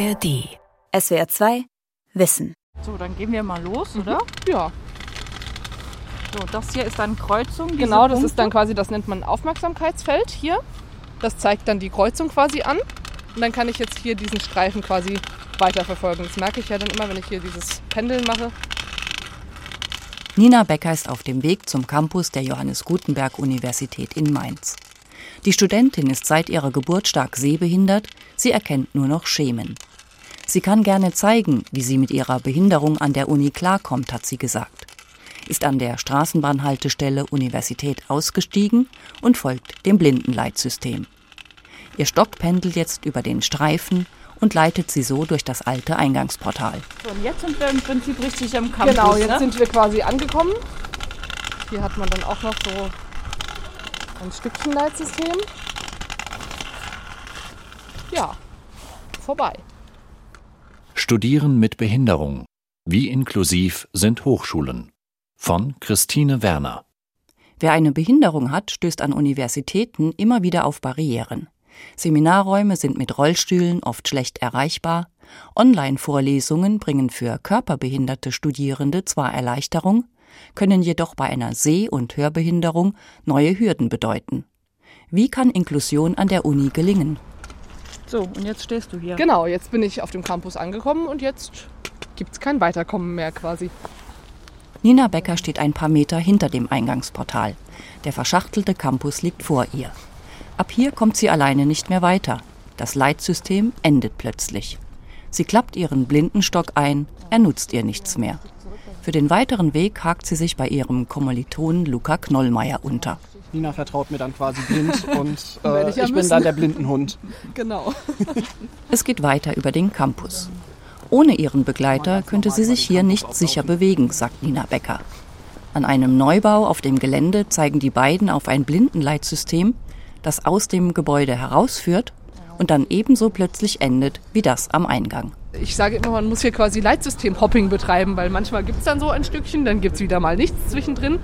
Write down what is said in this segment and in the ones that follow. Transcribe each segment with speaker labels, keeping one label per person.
Speaker 1: ARD. SWR 2 Wissen.
Speaker 2: So, dann gehen wir mal los, oder?
Speaker 3: Ja,
Speaker 2: So, das hier ist dann Kreuzung.
Speaker 3: genau, das
Speaker 2: Punkte.
Speaker 3: ist dann quasi, das nennt man Aufmerksamkeitsfeld hier. Das zeigt dann die Kreuzung quasi an. Und dann kann ich jetzt hier diesen Streifen quasi weiterverfolgen. Das merke ich ja dann immer, wenn ich hier dieses Pendeln mache.
Speaker 1: Nina Becker ist auf dem Weg zum Campus der Johannes Gutenberg Universität in Mainz. Die Studentin ist seit ihrer Geburt stark sehbehindert, sie erkennt nur noch Schemen. Sie kann gerne zeigen, wie sie mit ihrer Behinderung an der Uni klarkommt, hat sie gesagt. Ist an der Straßenbahnhaltestelle Universität ausgestiegen und folgt dem Blindenleitsystem. Ihr Stock pendelt jetzt über den Streifen und leitet sie so durch das alte Eingangsportal.
Speaker 2: So, und jetzt sind wir im Prinzip richtig am Campus.
Speaker 3: genau, jetzt
Speaker 2: ne?
Speaker 3: sind wir quasi angekommen. Hier hat man dann auch noch so ein Stückchen Leitsystem. Ja, vorbei.
Speaker 4: Studieren mit Behinderung. Wie inklusiv sind Hochschulen? Von Christine Werner.
Speaker 1: Wer eine Behinderung hat, stößt an Universitäten immer wieder auf Barrieren. Seminarräume sind mit Rollstühlen oft schlecht erreichbar. Online-Vorlesungen bringen für körperbehinderte Studierende zwar Erleichterung, können jedoch bei einer Seh- und Hörbehinderung neue Hürden bedeuten. Wie kann Inklusion an der Uni gelingen?
Speaker 2: So, und jetzt stehst du hier.
Speaker 3: Genau, jetzt bin ich auf dem Campus angekommen und jetzt gibt es kein Weiterkommen mehr quasi.
Speaker 1: Nina Becker steht ein paar Meter hinter dem Eingangsportal. Der verschachtelte Campus liegt vor ihr. Ab hier kommt sie alleine nicht mehr weiter. Das Leitsystem endet plötzlich. Sie klappt ihren Blindenstock ein, er nutzt ihr nichts mehr. Für den weiteren Weg hakt sie sich bei ihrem Kommilitonen Luca Knollmeier unter.
Speaker 5: Nina vertraut mir dann quasi blind und äh,
Speaker 3: ich ja
Speaker 5: ich bin dann der Blindenhund.
Speaker 3: Genau.
Speaker 1: Es geht weiter über den Campus. Ohne ihren Begleiter könnte sie sich hier nicht sicher bewegen, sagt Nina Becker. An einem Neubau auf dem Gelände zeigen die beiden auf ein Blindenleitsystem, das aus dem Gebäude herausführt und dann ebenso plötzlich endet wie das am Eingang.
Speaker 3: Ich sage immer, man muss hier quasi Leitsystem-Hopping betreiben, weil manchmal gibt es dann so ein Stückchen, dann gibt es wieder mal nichts zwischendrin.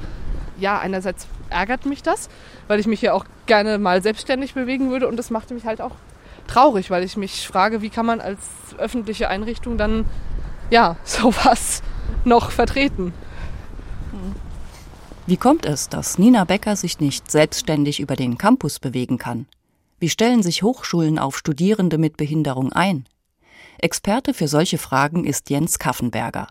Speaker 3: Ja, einerseits ärgert mich das, weil ich mich ja auch gerne mal selbstständig bewegen würde und das macht mich halt auch traurig, weil ich mich frage, wie kann man als öffentliche Einrichtung dann ja sowas noch vertreten?
Speaker 1: Wie kommt es, dass Nina Becker sich nicht selbstständig über den Campus bewegen kann? Wie stellen sich Hochschulen auf Studierende mit Behinderung ein? Experte für solche Fragen ist Jens Kaffenberger.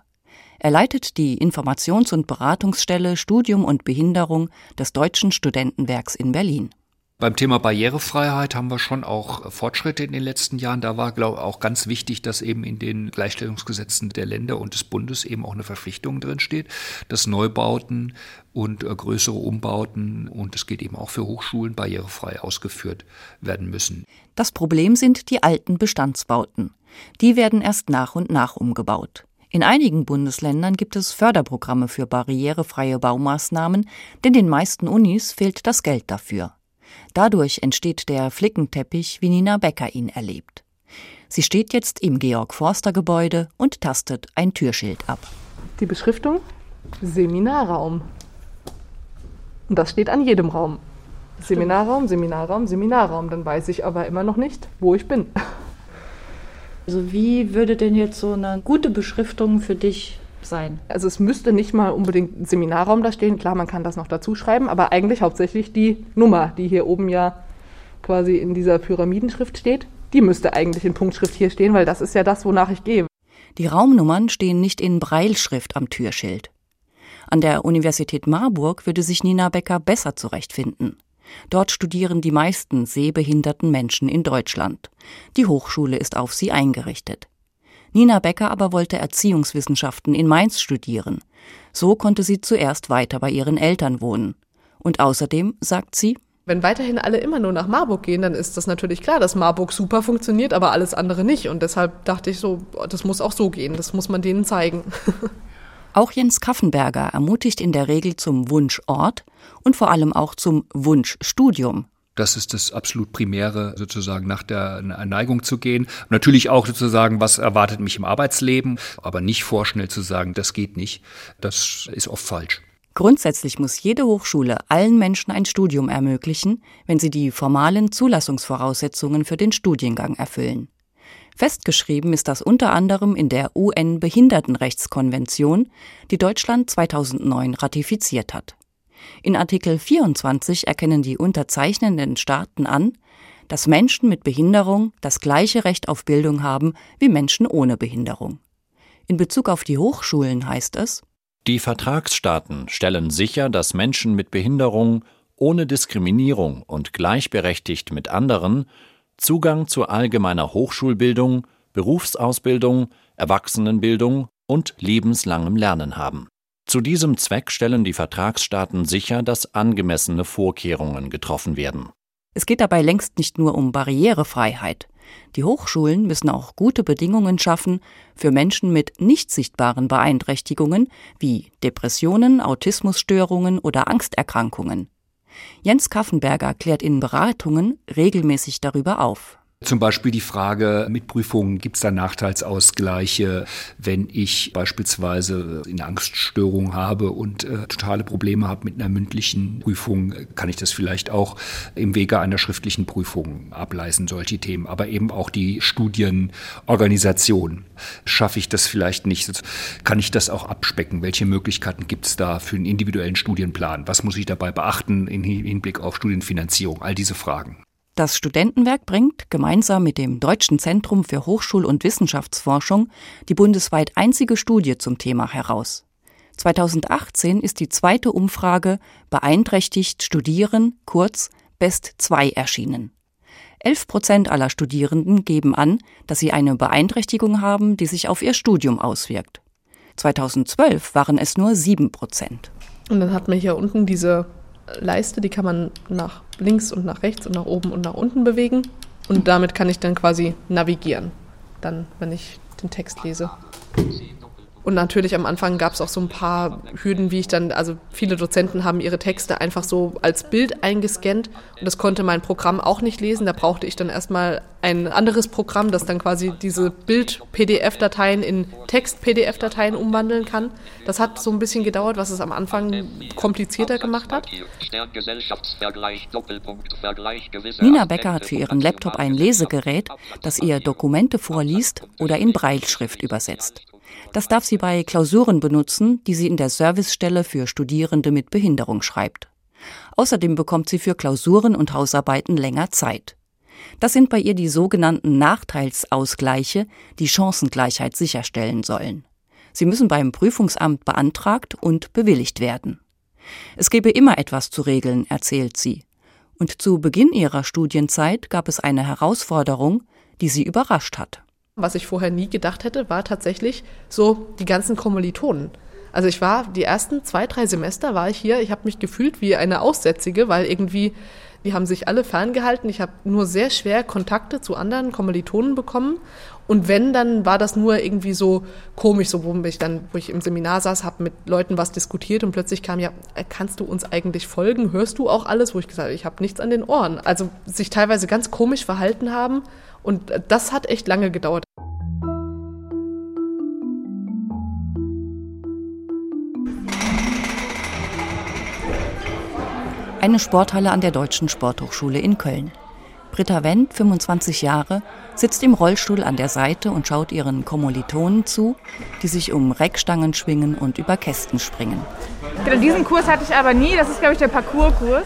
Speaker 1: Er leitet die Informations- und Beratungsstelle Studium und Behinderung des Deutschen Studentenwerks in Berlin.
Speaker 6: Beim Thema Barrierefreiheit haben wir schon auch Fortschritte in den letzten Jahren. Da war, glaube ich, auch ganz wichtig, dass eben in den Gleichstellungsgesetzen der Länder und des Bundes eben auch eine Verpflichtung drin steht, dass Neubauten und äh, größere Umbauten und es geht eben auch für Hochschulen barrierefrei ausgeführt werden müssen.
Speaker 1: Das Problem sind die alten Bestandsbauten. Die werden erst nach und nach umgebaut. In einigen Bundesländern gibt es Förderprogramme für barrierefreie Baumaßnahmen, denn den meisten Unis fehlt das Geld dafür. Dadurch entsteht der Flickenteppich, wie Nina Becker ihn erlebt. Sie steht jetzt im Georg-Forster-Gebäude und tastet ein Türschild ab.
Speaker 3: Die Beschriftung Seminarraum. Und das steht an jedem Raum. Seminarraum, Seminarraum, Seminarraum. Dann weiß ich aber immer noch nicht, wo ich bin.
Speaker 7: Also wie würde denn jetzt so eine gute Beschriftung für dich sein?
Speaker 3: Also es müsste nicht mal unbedingt ein Seminarraum da stehen. Klar, man kann das noch dazu schreiben, aber eigentlich hauptsächlich die Nummer, die hier oben ja quasi in dieser Pyramidenschrift steht. Die müsste eigentlich in Punktschrift hier stehen, weil das ist ja das, wonach ich gehe.
Speaker 1: Die Raumnummern stehen nicht in Breilschrift am Türschild. An der Universität Marburg würde sich Nina Becker besser zurechtfinden. Dort studieren die meisten sehbehinderten Menschen in Deutschland. Die Hochschule ist auf sie eingerichtet. Nina Becker aber wollte Erziehungswissenschaften in Mainz studieren. So konnte sie zuerst weiter bei ihren Eltern wohnen. Und außerdem, sagt sie,
Speaker 3: Wenn weiterhin alle immer nur nach Marburg gehen, dann ist das natürlich klar, dass Marburg super funktioniert, aber alles andere nicht. Und deshalb dachte ich so, das muss auch so gehen, das muss man denen zeigen.
Speaker 1: Auch Jens Kaffenberger ermutigt in der Regel zum Wunschort und vor allem auch zum Wunschstudium.
Speaker 6: Das ist das absolut Primäre, sozusagen nach der Neigung zu gehen. Natürlich auch sozusagen, was erwartet mich im Arbeitsleben, aber nicht vorschnell zu sagen, das geht nicht. Das ist oft falsch.
Speaker 1: Grundsätzlich muss jede Hochschule allen Menschen ein Studium ermöglichen, wenn sie die formalen Zulassungsvoraussetzungen für den Studiengang erfüllen. Festgeschrieben ist das unter anderem in der UN-Behindertenrechtskonvention, die Deutschland 2009 ratifiziert hat. In Artikel 24 erkennen die unterzeichnenden Staaten an, dass Menschen mit Behinderung das gleiche Recht auf Bildung haben wie Menschen ohne Behinderung. In Bezug auf die Hochschulen heißt es
Speaker 4: Die Vertragsstaaten stellen sicher, dass Menschen mit Behinderung ohne Diskriminierung und gleichberechtigt mit anderen Zugang zu allgemeiner Hochschulbildung, Berufsausbildung, Erwachsenenbildung und lebenslangem Lernen haben. Zu diesem Zweck stellen die Vertragsstaaten sicher, dass angemessene Vorkehrungen getroffen werden.
Speaker 1: Es geht dabei längst nicht nur um Barrierefreiheit. Die Hochschulen müssen auch gute Bedingungen schaffen für Menschen mit nicht sichtbaren Beeinträchtigungen wie Depressionen, Autismusstörungen oder Angsterkrankungen. Jens Kaffenberger klärt in Beratungen regelmäßig darüber auf.
Speaker 6: Zum Beispiel die Frage mit Prüfungen, gibt es da Nachteilsausgleiche, wenn ich beispielsweise eine Angststörung habe und äh, totale Probleme habe mit einer mündlichen Prüfung, kann ich das vielleicht auch im Wege einer schriftlichen Prüfung ableisten, solche Themen. Aber eben auch die Studienorganisation. Schaffe ich das vielleicht nicht? Kann ich das auch abspecken? Welche Möglichkeiten gibt es da für einen individuellen Studienplan? Was muss ich dabei beachten im Hinblick auf Studienfinanzierung? All diese Fragen.
Speaker 1: Das Studentenwerk bringt gemeinsam mit dem Deutschen Zentrum für Hochschul- und Wissenschaftsforschung die bundesweit einzige Studie zum Thema heraus. 2018 ist die zweite Umfrage Beeinträchtigt Studieren, kurz Best 2 erschienen. 11 Prozent aller Studierenden geben an, dass sie eine Beeinträchtigung haben, die sich auf ihr Studium auswirkt. 2012 waren es nur 7 Prozent.
Speaker 3: Und dann hat man hier unten diese Leiste, die kann man nach links und nach rechts und nach oben und nach unten bewegen. Und damit kann ich dann quasi navigieren, dann, wenn ich den Text lese. Und natürlich am Anfang gab es auch so ein paar Hürden, wie ich dann, also viele Dozenten haben ihre Texte einfach so als Bild eingescannt und das konnte mein Programm auch nicht lesen. Da brauchte ich dann erstmal ein anderes Programm, das dann quasi diese Bild-PDF-Dateien in Text-PDF-Dateien umwandeln kann. Das hat so ein bisschen gedauert, was es am Anfang komplizierter gemacht hat.
Speaker 1: Nina Becker hat für ihren Laptop ein Lesegerät, das ihr Dokumente vorliest oder in Breilschrift übersetzt. Das darf sie bei Klausuren benutzen, die sie in der Servicestelle für Studierende mit Behinderung schreibt. Außerdem bekommt sie für Klausuren und Hausarbeiten länger Zeit. Das sind bei ihr die sogenannten Nachteilsausgleiche, die Chancengleichheit sicherstellen sollen. Sie müssen beim Prüfungsamt beantragt und bewilligt werden. Es gebe immer etwas zu regeln, erzählt sie. Und zu Beginn ihrer Studienzeit gab es eine Herausforderung, die sie überrascht hat.
Speaker 3: Was ich vorher nie gedacht hätte, war tatsächlich so die ganzen Kommilitonen. Also ich war die ersten zwei, drei Semester war ich hier, ich habe mich gefühlt wie eine Aussätzige, weil irgendwie die haben sich alle ferngehalten. Ich habe nur sehr schwer Kontakte zu anderen Kommilitonen bekommen. Und wenn, dann war das nur irgendwie so komisch, so wo ich dann, wo ich im Seminar saß, habe mit Leuten was diskutiert und plötzlich kam ja, kannst du uns eigentlich folgen? Hörst du auch alles? Wo ich gesagt habe, ich habe nichts an den Ohren. Also sich teilweise ganz komisch verhalten haben und das hat echt lange gedauert.
Speaker 1: Eine Sporthalle an der Deutschen Sporthochschule in Köln. Britta Wendt, 25 Jahre, sitzt im Rollstuhl an der Seite und schaut ihren Kommilitonen zu, die sich um Reckstangen schwingen und über Kästen springen.
Speaker 2: Genau, diesen Kurs hatte ich aber nie. Das ist, glaube ich, der Parcourskurs.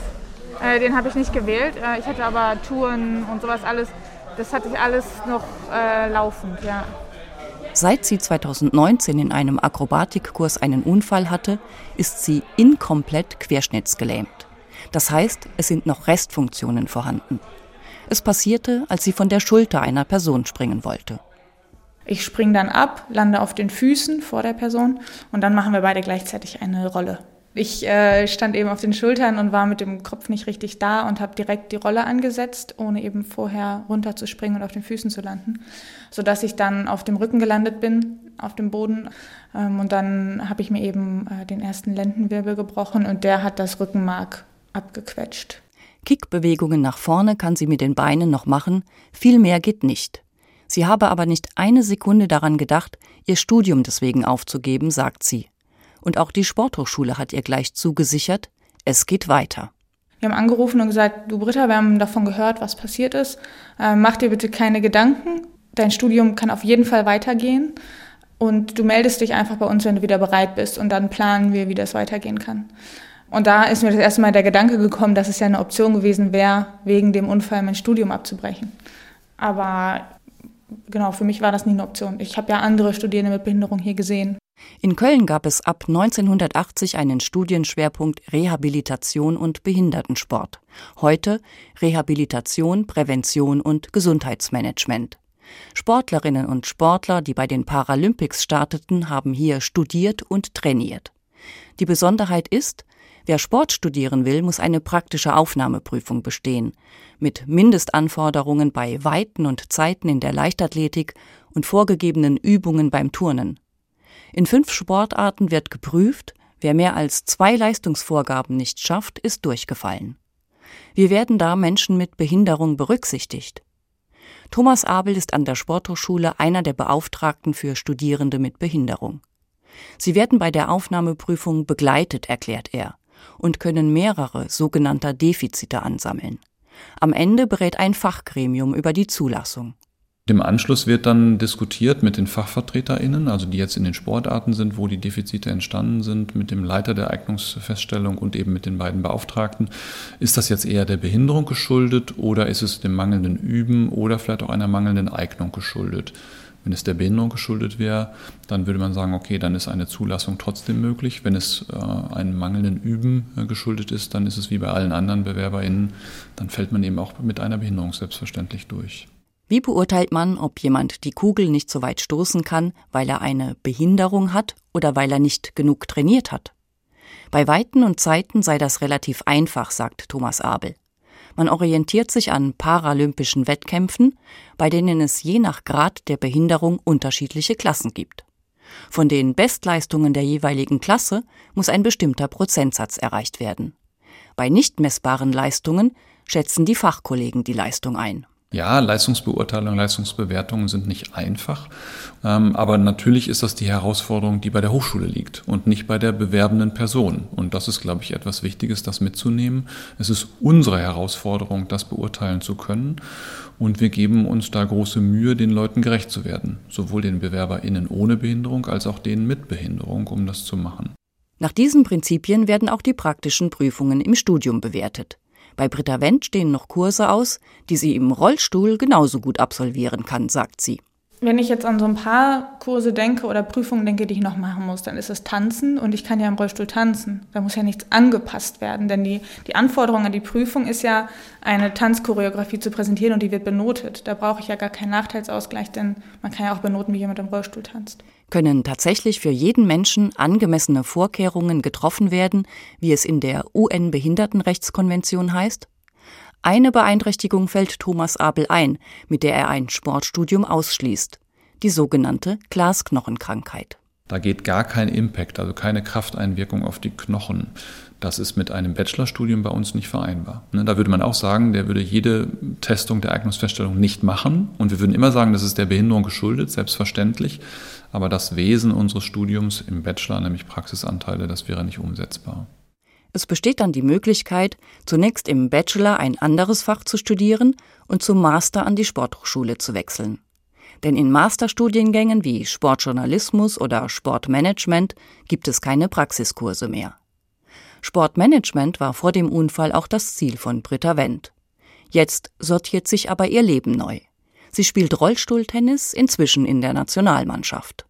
Speaker 2: Äh, den habe ich nicht gewählt. Äh, ich hatte aber Touren und sowas alles das hatte ich alles noch äh, laufend, ja.
Speaker 1: Seit sie 2019 in einem Akrobatikkurs einen Unfall hatte, ist sie inkomplett querschnittsgelähmt. Das heißt, es sind noch Restfunktionen vorhanden. Es passierte, als sie von der Schulter einer Person springen wollte.
Speaker 8: Ich springe dann ab, lande auf den Füßen vor der Person und dann machen wir beide gleichzeitig eine Rolle. Ich äh, stand eben auf den Schultern und war mit dem Kopf nicht richtig da und habe direkt die Rolle angesetzt, ohne eben vorher runterzuspringen und auf den Füßen zu landen, sodass ich dann auf dem Rücken gelandet bin, auf dem Boden. Ähm, und dann habe ich mir eben äh, den ersten Lendenwirbel gebrochen und der hat das Rückenmark abgequetscht.
Speaker 1: Kickbewegungen nach vorne kann sie mit den Beinen noch machen, viel mehr geht nicht. Sie habe aber nicht eine Sekunde daran gedacht, ihr Studium deswegen aufzugeben, sagt sie. Und auch die Sporthochschule hat ihr gleich zugesichert, es geht weiter.
Speaker 8: Wir haben angerufen und gesagt, du Britta, wir haben davon gehört, was passiert ist. Äh, mach dir bitte keine Gedanken. dein Studium kann auf jeden Fall weitergehen und du meldest dich einfach bei uns, wenn du wieder bereit bist und dann planen wir, wie das weitergehen kann. Und da ist mir das erste Mal der Gedanke gekommen, dass es ja eine Option gewesen wäre, wegen dem Unfall mein Studium abzubrechen. Aber genau, für mich war das nie eine Option. Ich habe ja andere Studierende mit Behinderung hier gesehen.
Speaker 1: In Köln gab es ab 1980 einen Studienschwerpunkt Rehabilitation und Behindertensport. Heute Rehabilitation, Prävention und Gesundheitsmanagement. Sportlerinnen und Sportler, die bei den Paralympics starteten, haben hier studiert und trainiert. Die Besonderheit ist, wer Sport studieren will, muss eine praktische Aufnahmeprüfung bestehen, mit Mindestanforderungen bei Weiten und Zeiten in der Leichtathletik und vorgegebenen Übungen beim Turnen. In fünf Sportarten wird geprüft, wer mehr als zwei Leistungsvorgaben nicht schafft, ist durchgefallen. Wie werden da Menschen mit Behinderung berücksichtigt? Thomas Abel ist an der Sporthochschule einer der Beauftragten für Studierende mit Behinderung. Sie werden bei der Aufnahmeprüfung begleitet, erklärt er, und können mehrere sogenannter Defizite ansammeln. Am Ende berät ein Fachgremium über die Zulassung.
Speaker 9: Im Anschluss wird dann diskutiert mit den FachvertreterInnen, also die jetzt in den Sportarten sind, wo die Defizite entstanden sind, mit dem Leiter der Eignungsfeststellung und eben mit den beiden Beauftragten. Ist das jetzt eher der Behinderung geschuldet oder ist es dem mangelnden Üben oder vielleicht auch einer mangelnden Eignung geschuldet? Wenn es der Behinderung geschuldet wäre, dann würde man sagen, okay, dann ist eine Zulassung trotzdem möglich. Wenn es äh, einem mangelnden Üben äh, geschuldet ist, dann ist es wie bei allen anderen BewerberInnen, dann fällt man eben auch mit einer Behinderung selbstverständlich durch.
Speaker 1: Wie beurteilt man, ob jemand die Kugel nicht so weit stoßen kann, weil er eine Behinderung hat oder weil er nicht genug trainiert hat? Bei Weiten und Zeiten sei das relativ einfach, sagt Thomas Abel. Man orientiert sich an paralympischen Wettkämpfen, bei denen es je nach Grad der Behinderung unterschiedliche Klassen gibt. Von den Bestleistungen der jeweiligen Klasse muss ein bestimmter Prozentsatz erreicht werden. Bei nicht messbaren Leistungen schätzen die Fachkollegen die Leistung ein.
Speaker 9: Ja, Leistungsbeurteilung, Leistungsbewertungen sind nicht einfach, ähm, aber natürlich ist das die Herausforderung, die bei der Hochschule liegt und nicht bei der bewerbenden Person. Und das ist, glaube ich, etwas Wichtiges, das mitzunehmen. Es ist unsere Herausforderung, das beurteilen zu können. Und wir geben uns da große Mühe, den Leuten gerecht zu werden, sowohl den BewerberInnen ohne Behinderung als auch denen mit Behinderung, um das zu machen.
Speaker 1: Nach diesen Prinzipien werden auch die praktischen Prüfungen im Studium bewertet. Bei Britta Wendt stehen noch Kurse aus, die sie im Rollstuhl genauso gut absolvieren kann, sagt sie.
Speaker 8: Wenn ich jetzt an so ein paar Kurse denke oder Prüfungen denke, die ich noch machen muss, dann ist es Tanzen und ich kann ja im Rollstuhl tanzen. Da muss ja nichts angepasst werden, denn die, die Anforderung an die Prüfung ist ja, eine Tanzchoreografie zu präsentieren und die wird benotet. Da brauche ich ja gar keinen Nachteilsausgleich, denn man kann ja auch benoten, wie jemand im Rollstuhl tanzt.
Speaker 1: Können tatsächlich für jeden Menschen angemessene Vorkehrungen getroffen werden, wie es in der UN-Behindertenrechtskonvention heißt? Eine Beeinträchtigung fällt Thomas Abel ein, mit der er ein Sportstudium ausschließt, die sogenannte Glasknochenkrankheit.
Speaker 9: Da geht gar kein Impact, also keine Krafteinwirkung auf die Knochen. Das ist mit einem Bachelorstudium bei uns nicht vereinbar. Ne, da würde man auch sagen, der würde jede Testung der Eignungsfeststellung nicht machen. Und wir würden immer sagen, das ist der Behinderung geschuldet, selbstverständlich. Aber das Wesen unseres Studiums im Bachelor, nämlich Praxisanteile, das wäre nicht umsetzbar.
Speaker 1: Es besteht dann die Möglichkeit, zunächst im Bachelor ein anderes Fach zu studieren und zum Master an die Sporthochschule zu wechseln. Denn in Masterstudiengängen wie Sportjournalismus oder Sportmanagement gibt es keine Praxiskurse mehr. Sportmanagement war vor dem Unfall auch das Ziel von Britta Wendt. Jetzt sortiert sich aber ihr Leben neu. Sie spielt Rollstuhltennis inzwischen in der Nationalmannschaft.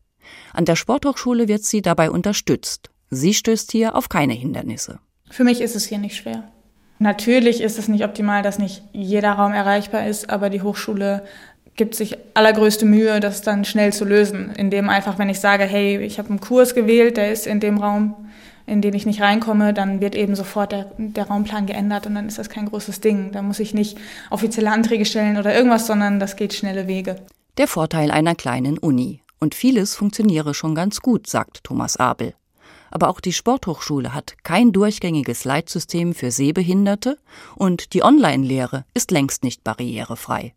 Speaker 1: An der Sporthochschule wird sie dabei unterstützt. Sie stößt hier auf keine Hindernisse.
Speaker 8: Für mich ist es hier nicht schwer. Natürlich ist es nicht optimal, dass nicht jeder Raum erreichbar ist, aber die Hochschule gibt sich allergrößte Mühe, das dann schnell zu lösen, indem einfach, wenn ich sage, hey, ich habe einen Kurs gewählt, der ist in dem Raum, in den ich nicht reinkomme, dann wird eben sofort der, der Raumplan geändert und dann ist das kein großes Ding. Da muss ich nicht offizielle Anträge stellen oder irgendwas, sondern das geht schnelle Wege.
Speaker 1: Der Vorteil einer kleinen Uni. Und vieles funktioniere schon ganz gut, sagt Thomas Abel aber auch die Sporthochschule hat kein durchgängiges Leitsystem für Sehbehinderte und die Online-Lehre ist längst nicht barrierefrei.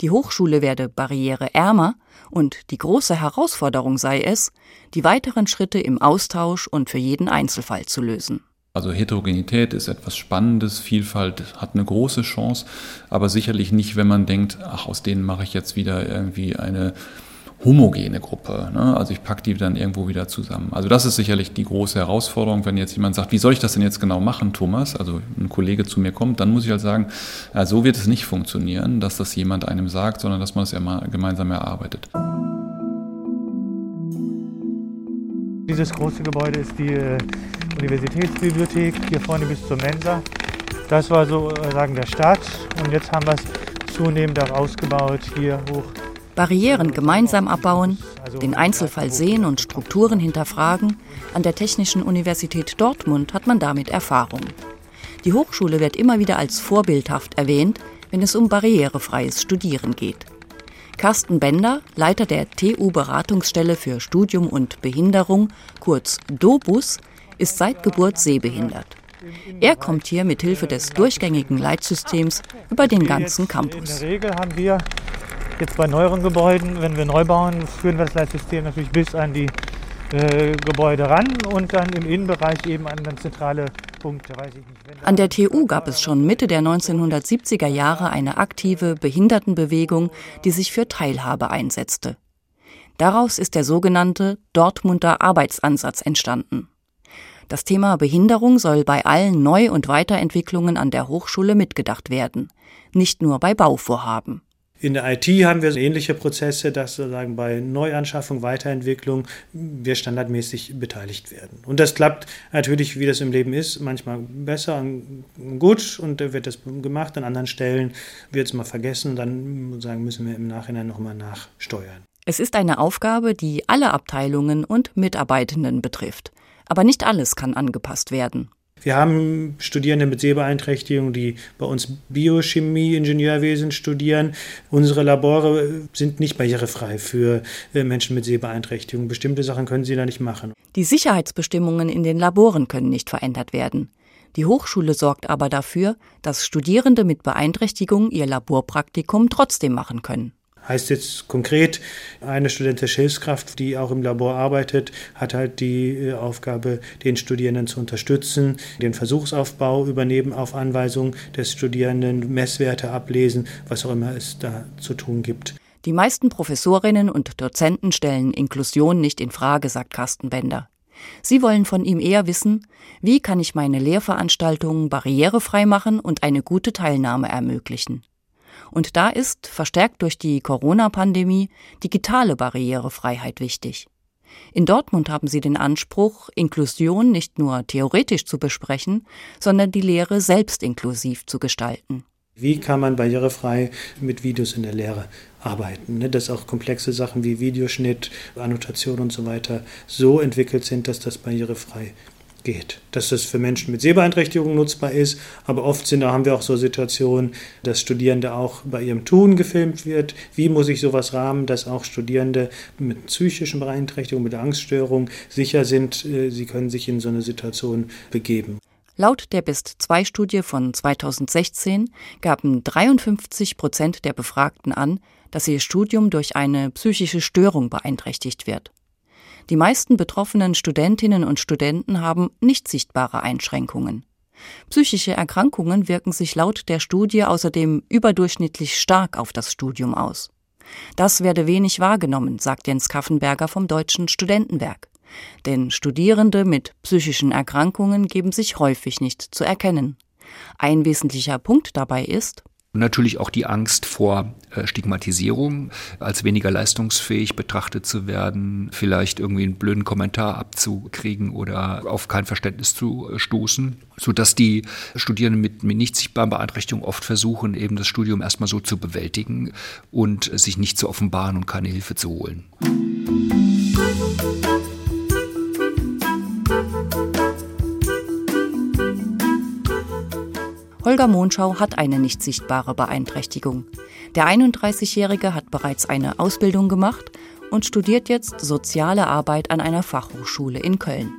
Speaker 1: Die Hochschule werde barriereärmer und die große Herausforderung sei es, die weiteren Schritte im Austausch und für jeden Einzelfall zu lösen.
Speaker 9: Also Heterogenität ist etwas Spannendes, Vielfalt hat eine große Chance, aber sicherlich nicht, wenn man denkt, ach, aus denen mache ich jetzt wieder irgendwie eine homogene Gruppe. Ne? Also ich packe die dann irgendwo wieder zusammen. Also das ist sicherlich die große Herausforderung, wenn jetzt jemand sagt, wie soll ich das denn jetzt genau machen, Thomas? Also ein Kollege zu mir kommt, dann muss ich halt sagen, ja, so wird es nicht funktionieren, dass das jemand einem sagt, sondern dass man es ja gemeinsam erarbeitet.
Speaker 10: Dieses große Gebäude ist die äh, Universitätsbibliothek, hier vorne bis zur Mensa. Das war sozusagen der Start und jetzt haben wir es zunehmend auch ausgebaut, hier hoch.
Speaker 1: Barrieren gemeinsam abbauen, den Einzelfall sehen und Strukturen hinterfragen, an der Technischen Universität Dortmund hat man damit Erfahrung. Die Hochschule wird immer wieder als vorbildhaft erwähnt, wenn es um barrierefreies Studieren geht. Carsten Bender, Leiter der TU-Beratungsstelle für Studium und Behinderung, kurz DOBUS, ist seit Geburt sehbehindert. Er kommt hier mit Hilfe des durchgängigen Leitsystems über den ganzen Campus.
Speaker 10: In der Regel haben wir jetzt bei neueren Gebäuden, wenn wir neu bauen, führen wir das Leitsystem natürlich bis an die äh, Gebäude ran und dann im Innenbereich eben an dann zentrale Punkte.
Speaker 1: An der TU gab es schon Mitte der 1970er Jahre eine aktive Behindertenbewegung, die sich für Teilhabe einsetzte. Daraus ist der sogenannte Dortmunder Arbeitsansatz entstanden. Das Thema Behinderung soll bei allen Neu- und Weiterentwicklungen an der Hochschule mitgedacht werden, nicht nur bei Bauvorhaben.
Speaker 10: In der IT haben wir ähnliche Prozesse, dass sozusagen bei Neuanschaffung, Weiterentwicklung wir standardmäßig beteiligt werden. Und das klappt natürlich, wie das im Leben ist, manchmal besser und gut und wird das gemacht. An anderen Stellen wird es mal vergessen, dann sagen, müssen wir im Nachhinein nochmal nachsteuern.
Speaker 1: Es ist eine Aufgabe, die alle Abteilungen und Mitarbeitenden betrifft. Aber nicht alles kann angepasst werden.
Speaker 10: Wir haben Studierende mit Sehbeeinträchtigung, die bei uns Biochemie, Ingenieurwesen studieren. Unsere Labore sind nicht barrierefrei für äh, Menschen mit Sehbeeinträchtigung. Bestimmte Sachen können sie da nicht machen.
Speaker 1: Die Sicherheitsbestimmungen in den Laboren können nicht verändert werden. Die Hochschule sorgt aber dafür, dass Studierende mit Beeinträchtigung ihr Laborpraktikum trotzdem machen können.
Speaker 10: Heißt jetzt konkret, eine studentische Hilfskraft, die auch im Labor arbeitet, hat halt die äh, Aufgabe, den Studierenden zu unterstützen, den Versuchsaufbau übernehmen auf Anweisung des Studierenden, Messwerte ablesen, was auch immer es da zu tun gibt.
Speaker 1: Die meisten Professorinnen und Dozenten stellen Inklusion nicht in Frage, sagt Carsten Bender. Sie wollen von ihm eher wissen, wie kann ich meine Lehrveranstaltungen barrierefrei machen und eine gute Teilnahme ermöglichen. Und da ist, verstärkt durch die Corona-Pandemie, digitale Barrierefreiheit wichtig. In Dortmund haben sie den Anspruch, Inklusion nicht nur theoretisch zu besprechen, sondern die Lehre selbst inklusiv zu gestalten.
Speaker 10: Wie kann man barrierefrei mit Videos in der Lehre arbeiten? Ne? Dass auch komplexe Sachen wie Videoschnitt, Annotation und so weiter so entwickelt sind, dass das barrierefrei geht. Dass das für Menschen mit Sehbeeinträchtigungen nutzbar ist, aber oft sind, da haben wir auch so Situationen, dass Studierende auch bei ihrem Tun gefilmt wird. Wie muss ich sowas rahmen, dass auch Studierende mit psychischen Beeinträchtigungen, mit Angststörungen sicher sind, äh, sie können sich in so eine Situation begeben.
Speaker 1: Laut der BIST-2-Studie von 2016 gaben 53 Prozent der Befragten an, dass ihr Studium durch eine psychische Störung beeinträchtigt wird. Die meisten betroffenen Studentinnen und Studenten haben nicht sichtbare Einschränkungen. Psychische Erkrankungen wirken sich laut der Studie außerdem überdurchschnittlich stark auf das Studium aus. Das werde wenig wahrgenommen, sagt Jens Kaffenberger vom Deutschen Studentenwerk. Denn Studierende mit psychischen Erkrankungen geben sich häufig nicht zu erkennen. Ein wesentlicher Punkt dabei ist,
Speaker 6: und natürlich auch die Angst vor äh, Stigmatisierung, als weniger leistungsfähig betrachtet zu werden, vielleicht irgendwie einen blöden Kommentar abzukriegen oder auf kein Verständnis zu äh, stoßen, sodass die Studierenden mit, mit nicht sichtbaren Beeinträchtigungen oft versuchen, eben das Studium erstmal so zu bewältigen und sich nicht zu offenbaren und keine Hilfe zu holen.
Speaker 1: Holger Monschau hat eine nicht sichtbare Beeinträchtigung. Der 31-Jährige hat bereits eine Ausbildung gemacht und studiert jetzt soziale Arbeit an einer Fachhochschule in Köln.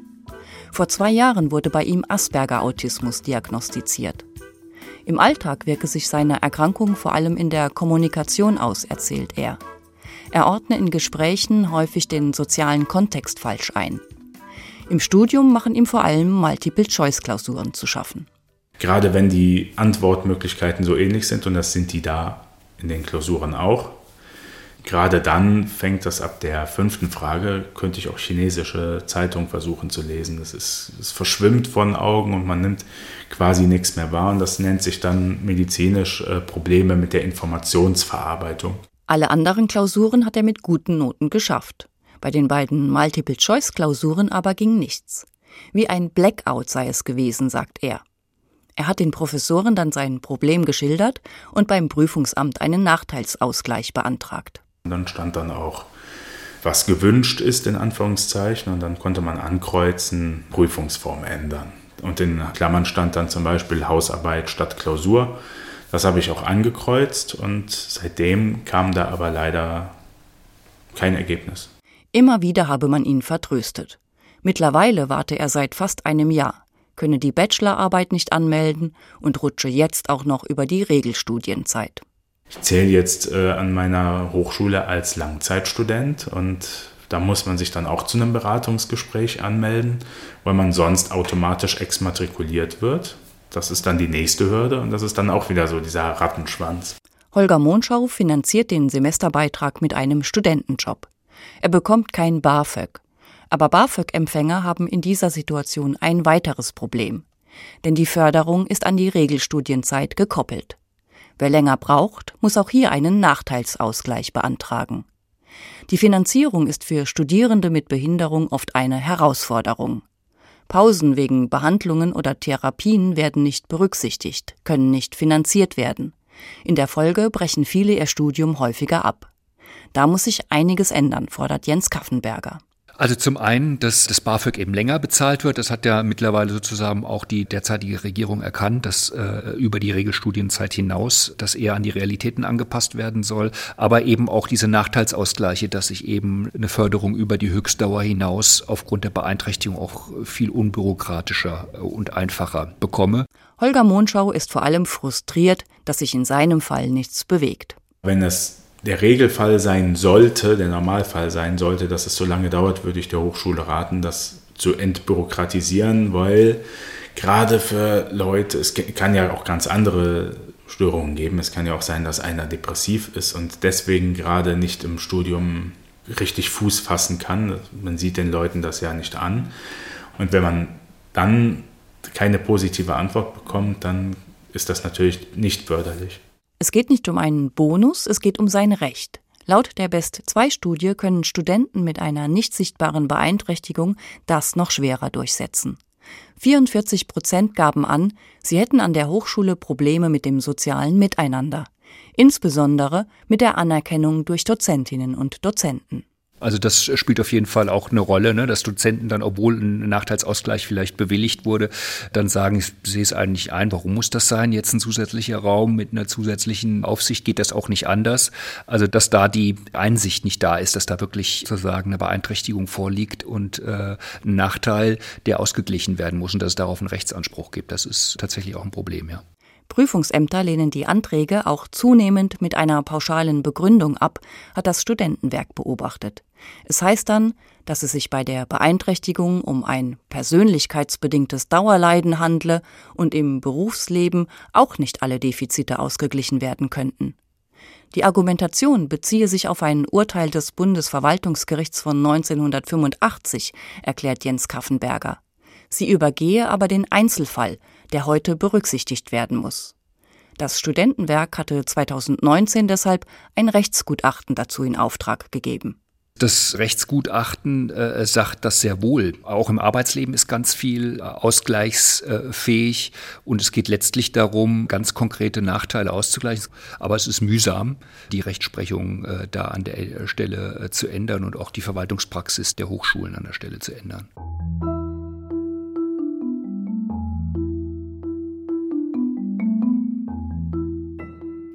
Speaker 1: Vor zwei Jahren wurde bei ihm Asperger-Autismus diagnostiziert. Im Alltag wirke sich seine Erkrankung vor allem in der Kommunikation aus, erzählt er. Er ordne in Gesprächen häufig den sozialen Kontext falsch ein. Im Studium machen ihm vor allem Multiple-Choice-Klausuren zu schaffen.
Speaker 11: Gerade wenn die Antwortmöglichkeiten so ähnlich sind, und das sind die da in den Klausuren auch, gerade dann fängt das ab der fünften Frage, könnte ich auch chinesische Zeitungen versuchen zu lesen. Es, ist, es verschwimmt von Augen und man nimmt quasi nichts mehr wahr. Und das nennt sich dann medizinisch äh, Probleme mit der Informationsverarbeitung.
Speaker 1: Alle anderen Klausuren hat er mit guten Noten geschafft. Bei den beiden Multiple-Choice-Klausuren aber ging nichts. Wie ein Blackout sei es gewesen, sagt er. Er hat den Professoren dann sein Problem geschildert und beim Prüfungsamt einen Nachteilsausgleich beantragt.
Speaker 11: Und dann stand dann auch, was gewünscht ist, in Anführungszeichen, und dann konnte man ankreuzen, Prüfungsform ändern. Und in Klammern stand dann zum Beispiel Hausarbeit statt Klausur. Das habe ich auch angekreuzt und seitdem kam da aber leider kein Ergebnis.
Speaker 1: Immer wieder habe man ihn vertröstet. Mittlerweile warte er seit fast einem Jahr, könne die Bachelorarbeit nicht anmelden und rutsche jetzt auch noch über die Regelstudienzeit.
Speaker 11: Ich zähle jetzt äh, an meiner Hochschule als Langzeitstudent und da muss man sich dann auch zu einem Beratungsgespräch anmelden, weil man sonst automatisch exmatrikuliert wird. Das ist dann die nächste Hürde und das ist dann auch wieder so dieser Rattenschwanz.
Speaker 1: Holger Monschau finanziert den Semesterbeitrag mit einem Studentenjob. Er bekommt kein BAföG. Aber BAföG-Empfänger haben in dieser Situation ein weiteres Problem. Denn die Förderung ist an die Regelstudienzeit gekoppelt. Wer länger braucht, muss auch hier einen Nachteilsausgleich beantragen. Die Finanzierung ist für Studierende mit Behinderung oft eine Herausforderung. Pausen wegen Behandlungen oder Therapien werden nicht berücksichtigt, können nicht finanziert werden. In der Folge brechen viele ihr Studium häufiger ab. Da muss sich einiges ändern, fordert Jens Kaffenberger.
Speaker 6: Also zum einen, dass das BAföG eben länger bezahlt wird. Das hat ja mittlerweile sozusagen auch die derzeitige Regierung erkannt, dass äh, über die Regelstudienzeit hinaus das eher an die Realitäten angepasst werden soll. Aber eben auch diese Nachteilsausgleiche, dass ich eben eine Förderung über die Höchstdauer hinaus aufgrund der Beeinträchtigung auch viel unbürokratischer und einfacher bekomme.
Speaker 1: Holger Monschau ist vor allem frustriert, dass sich in seinem Fall nichts bewegt.
Speaker 11: Wenn es der Regelfall sein sollte, der Normalfall sein sollte, dass es so lange dauert, würde ich der Hochschule raten, das zu entbürokratisieren, weil gerade für Leute, es kann ja auch ganz andere Störungen geben. Es kann ja auch sein, dass einer depressiv ist und deswegen gerade nicht im Studium richtig Fuß fassen kann. Man sieht den Leuten das ja nicht an. Und wenn man dann keine positive Antwort bekommt, dann ist das natürlich nicht förderlich.
Speaker 1: Es geht nicht um einen Bonus, es geht um sein Recht. Laut der Best-2-Studie können Studenten mit einer nicht sichtbaren Beeinträchtigung das noch schwerer durchsetzen. 44 Prozent gaben an, sie hätten an der Hochschule Probleme mit dem sozialen Miteinander, insbesondere mit der Anerkennung durch Dozentinnen und Dozenten.
Speaker 6: Also das spielt auf jeden Fall auch eine Rolle, ne? dass Dozenten dann, obwohl ein Nachteilsausgleich vielleicht bewilligt wurde, dann sagen, ich sehe es eigentlich ein, warum muss das sein? Jetzt ein zusätzlicher Raum mit einer zusätzlichen Aufsicht geht das auch nicht anders. Also dass da die Einsicht nicht da ist, dass da wirklich sozusagen eine Beeinträchtigung vorliegt und äh, ein Nachteil, der ausgeglichen werden muss und dass es darauf einen Rechtsanspruch gibt. Das ist tatsächlich auch ein Problem, ja.
Speaker 1: Prüfungsämter lehnen die Anträge auch zunehmend mit einer pauschalen Begründung ab, hat das Studentenwerk beobachtet. Es heißt dann, dass es sich bei der Beeinträchtigung um ein persönlichkeitsbedingtes Dauerleiden handle und im Berufsleben auch nicht alle Defizite ausgeglichen werden könnten. Die Argumentation beziehe sich auf ein Urteil des Bundesverwaltungsgerichts von 1985, erklärt Jens Kaffenberger. Sie übergehe aber den Einzelfall, der heute berücksichtigt werden muss. Das Studentenwerk hatte 2019 deshalb ein Rechtsgutachten dazu in Auftrag gegeben.
Speaker 6: Das Rechtsgutachten äh, sagt das sehr wohl. Auch im Arbeitsleben ist ganz viel äh, ausgleichsfähig und es geht letztlich darum, ganz konkrete Nachteile auszugleichen. Aber es ist mühsam, die Rechtsprechung äh, da an der Stelle äh, zu ändern und auch die Verwaltungspraxis der Hochschulen an der Stelle zu ändern.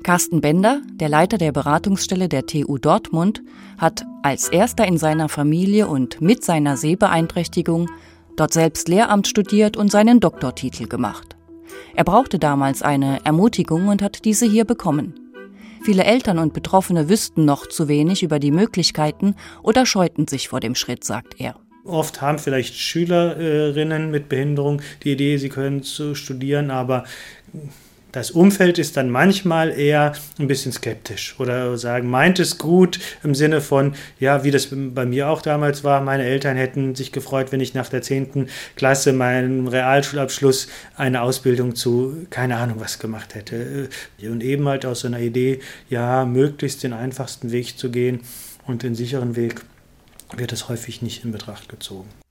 Speaker 1: Carsten Bender, der Leiter der Beratungsstelle der TU Dortmund, hat als erster in seiner Familie und mit seiner Sehbeeinträchtigung dort selbst Lehramt studiert und seinen Doktortitel gemacht. Er brauchte damals eine Ermutigung und hat diese hier bekommen. Viele Eltern und Betroffene wüssten noch zu wenig über die Möglichkeiten oder scheuten sich vor dem Schritt, sagt er.
Speaker 10: Oft haben vielleicht Schülerinnen mit Behinderung die Idee, sie können zu studieren, aber das Umfeld ist dann manchmal eher ein bisschen skeptisch oder sagen, meint es gut im Sinne von, ja, wie das bei mir auch damals war, meine Eltern hätten sich gefreut, wenn ich nach der 10. Klasse meinen Realschulabschluss eine Ausbildung zu, keine Ahnung was gemacht hätte. Und eben halt aus so einer Idee, ja, möglichst den einfachsten Weg zu gehen und den sicheren Weg wird es häufig nicht in Betracht gezogen.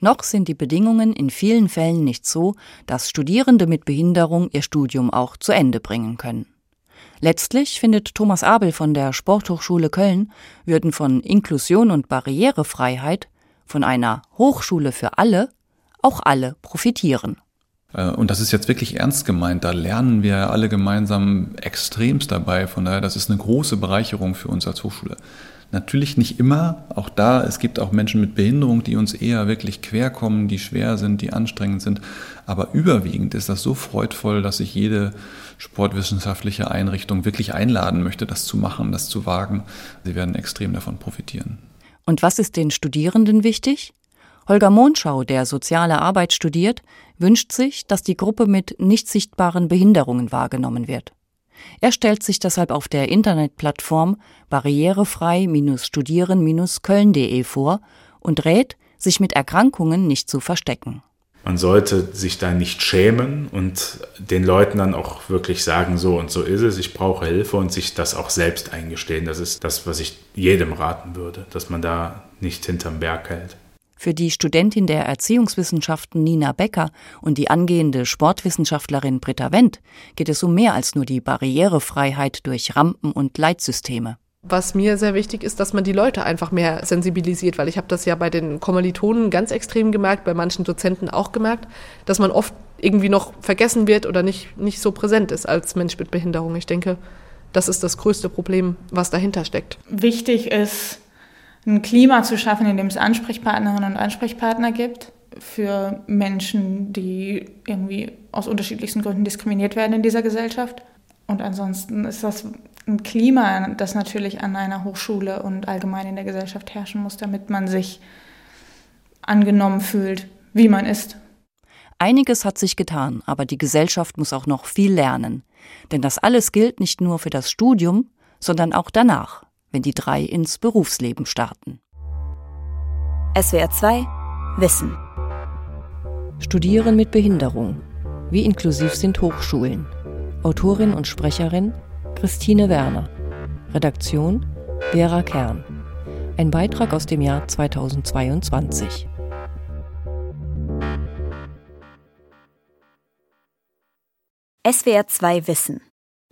Speaker 1: Noch sind die Bedingungen in vielen Fällen nicht so, dass Studierende mit Behinderung ihr Studium auch zu Ende bringen können. Letztlich findet Thomas Abel von der Sporthochschule Köln, würden von Inklusion und Barrierefreiheit, von einer Hochschule für alle, auch alle profitieren.
Speaker 9: Äh, und das ist jetzt wirklich ernst gemeint. Da lernen wir alle gemeinsam extremst dabei. Von daher, das ist eine große Bereicherung für uns als Hochschule. Natürlich nicht immer, auch da, es gibt auch Menschen mit Behinderung, die uns eher wirklich querkommen, die schwer sind, die anstrengend sind. Aber überwiegend ist das so freudvoll, dass ich jede sportwissenschaftliche Einrichtung wirklich einladen möchte, das zu machen, das zu wagen. Sie werden extrem davon profitieren.
Speaker 1: Und was ist den Studierenden wichtig? Holger Monschau, der soziale Arbeit studiert, wünscht sich, dass die Gruppe mit nicht sichtbaren Behinderungen wahrgenommen wird. Er stellt sich deshalb auf der Internetplattform barrierefrei-studieren-köln.de vor und rät, sich mit Erkrankungen nicht zu verstecken.
Speaker 11: Man sollte sich da nicht schämen und den Leuten dann auch wirklich sagen, so und so ist es, ich brauche Hilfe und sich das auch selbst eingestehen. Das ist das, was ich jedem raten würde, dass man da nicht hinterm Berg hält.
Speaker 1: Für die Studentin der Erziehungswissenschaften Nina Becker und die angehende Sportwissenschaftlerin Britta Wendt geht es um mehr als nur die Barrierefreiheit durch Rampen und Leitsysteme.
Speaker 3: Was mir sehr wichtig ist, dass man die Leute einfach mehr sensibilisiert, weil ich habe das ja bei den Kommilitonen ganz extrem gemerkt, bei manchen Dozenten auch gemerkt, dass man oft irgendwie noch vergessen wird oder nicht, nicht so präsent ist als Mensch mit Behinderung. Ich denke, das ist das größte Problem, was dahinter steckt.
Speaker 8: Wichtig ist, ein Klima zu schaffen, in dem es Ansprechpartnerinnen und Ansprechpartner gibt für Menschen, die irgendwie aus unterschiedlichsten Gründen diskriminiert werden in dieser Gesellschaft. Und ansonsten ist das ein Klima, das natürlich an einer Hochschule und allgemein in der Gesellschaft herrschen muss, damit man sich angenommen fühlt, wie man ist.
Speaker 1: Einiges hat sich getan, aber die Gesellschaft muss auch noch viel lernen. Denn das alles gilt nicht nur für das Studium, sondern auch danach wenn die drei ins Berufsleben starten.
Speaker 12: SWR 2 Wissen
Speaker 1: Studieren mit Behinderung. Wie inklusiv sind Hochschulen? Autorin und Sprecherin Christine Werner. Redaktion Vera Kern. Ein Beitrag aus dem Jahr 2022.
Speaker 12: SWR 2 Wissen